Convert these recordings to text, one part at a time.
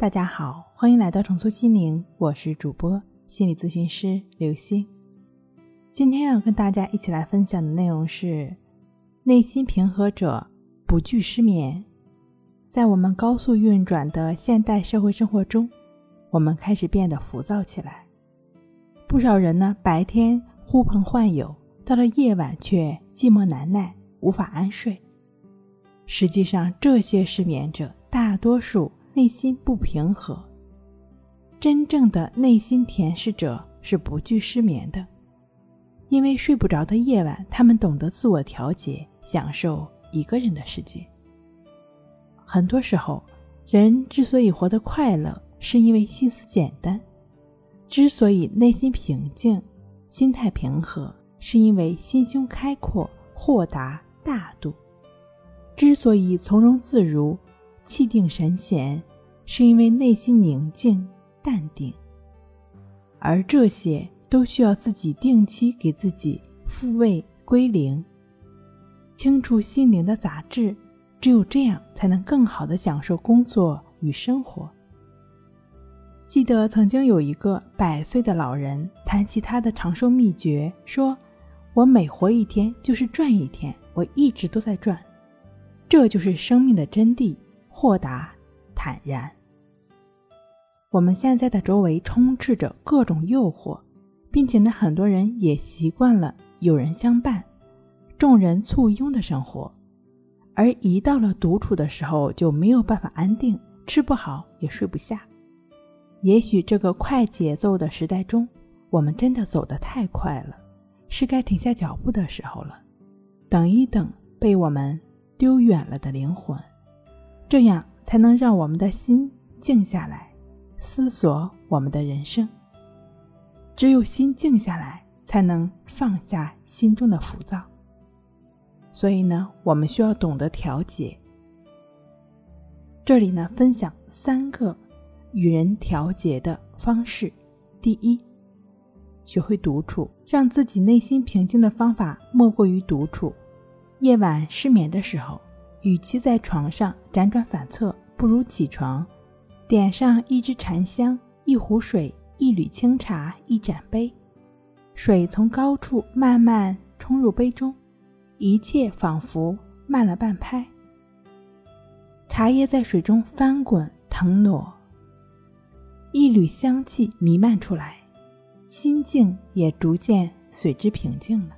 大家好，欢迎来到重塑心灵，我是主播心理咨询师刘星。今天要跟大家一起来分享的内容是：内心平和者不惧失眠。在我们高速运转的现代社会生活中，我们开始变得浮躁起来。不少人呢，白天呼朋唤友，到了夜晚却寂寞难耐，无法安睡。实际上，这些失眠者大多数。内心不平和，真正的内心恬适者是不惧失眠的，因为睡不着的夜晚，他们懂得自我调节，享受一个人的世界。很多时候，人之所以活得快乐，是因为心思简单；之所以内心平静、心态平和，是因为心胸开阔、豁达大度；之所以从容自如、气定神闲。是因为内心宁静淡定，而这些都需要自己定期给自己复位归零，清除心灵的杂质。只有这样，才能更好的享受工作与生活。记得曾经有一个百岁的老人谈起他的长寿秘诀，说：“我每活一天就是赚一天，我一直都在赚。”这就是生命的真谛，豁达坦然。我们现在的周围充斥着各种诱惑，并且呢，很多人也习惯了有人相伴、众人簇拥的生活，而一到了独处的时候，就没有办法安定，吃不好也睡不下。也许这个快节奏的时代中，我们真的走得太快了，是该停下脚步的时候了。等一等被我们丢远了的灵魂，这样才能让我们的心静下来。思索我们的人生，只有心静下来，才能放下心中的浮躁。所以呢，我们需要懂得调节。这里呢，分享三个与人调节的方式。第一，学会独处，让自己内心平静的方法莫过于独处。夜晚失眠的时候，与其在床上辗转反侧，不如起床。点上一支禅香，一壶水，一缕清茶，一盏杯。水从高处慢慢冲入杯中，一切仿佛慢了半拍。茶叶在水中翻滚腾挪，一缕香气弥漫出来，心境也逐渐随之平静了。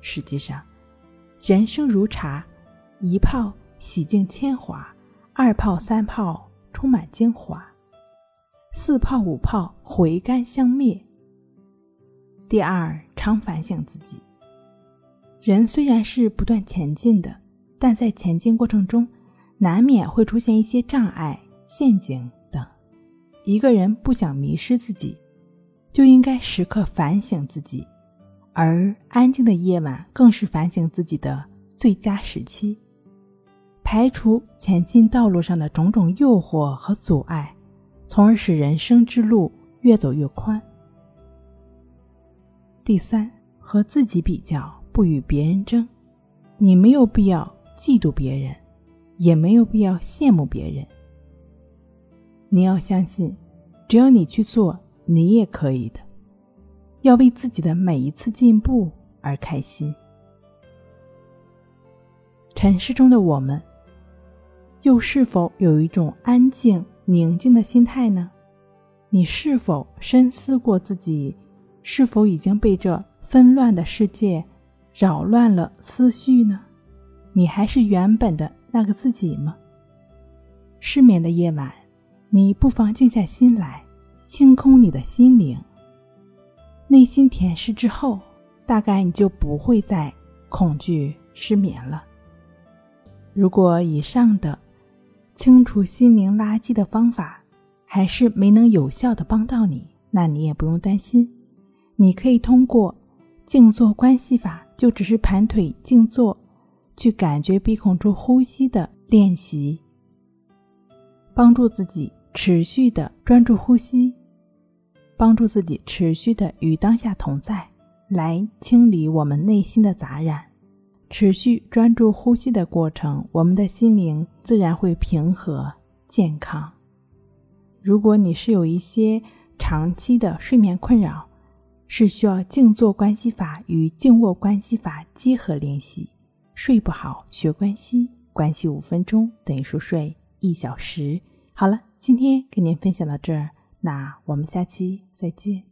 实际上，人生如茶，一泡洗净铅华，二泡三泡。充满精华，四泡五泡回甘相灭。第二，常反省自己。人虽然是不断前进的，但在前进过程中，难免会出现一些障碍、陷阱等。一个人不想迷失自己，就应该时刻反省自己，而安静的夜晚更是反省自己的最佳时期。排除前进道路上的种种诱惑和阻碍，从而使人生之路越走越宽。第三，和自己比较，不与别人争。你没有必要嫉妒别人，也没有必要羡慕别人。你要相信，只要你去做，你也可以的。要为自己的每一次进步而开心。尘世中的我们。又是否有一种安静宁静的心态呢？你是否深思过自己是否已经被这纷乱的世界扰乱了思绪呢？你还是原本的那个自己吗？失眠的夜晚，你不妨静下心来，清空你的心灵，内心恬适之后，大概你就不会再恐惧失眠了。如果以上的。清除心灵垃圾的方法还是没能有效的帮到你，那你也不用担心，你可以通过静坐关系法，就只是盘腿静坐，去感觉鼻孔处呼吸的练习，帮助自己持续的专注呼吸，帮助自己持续的与当下同在，来清理我们内心的杂染。持续专注呼吸的过程，我们的心灵自然会平和健康。如果你是有一些长期的睡眠困扰，是需要静坐关系法与静卧关系法结合练习。睡不好学关系，关系五分钟等于熟睡一小时。好了，今天跟您分享到这儿，那我们下期再见。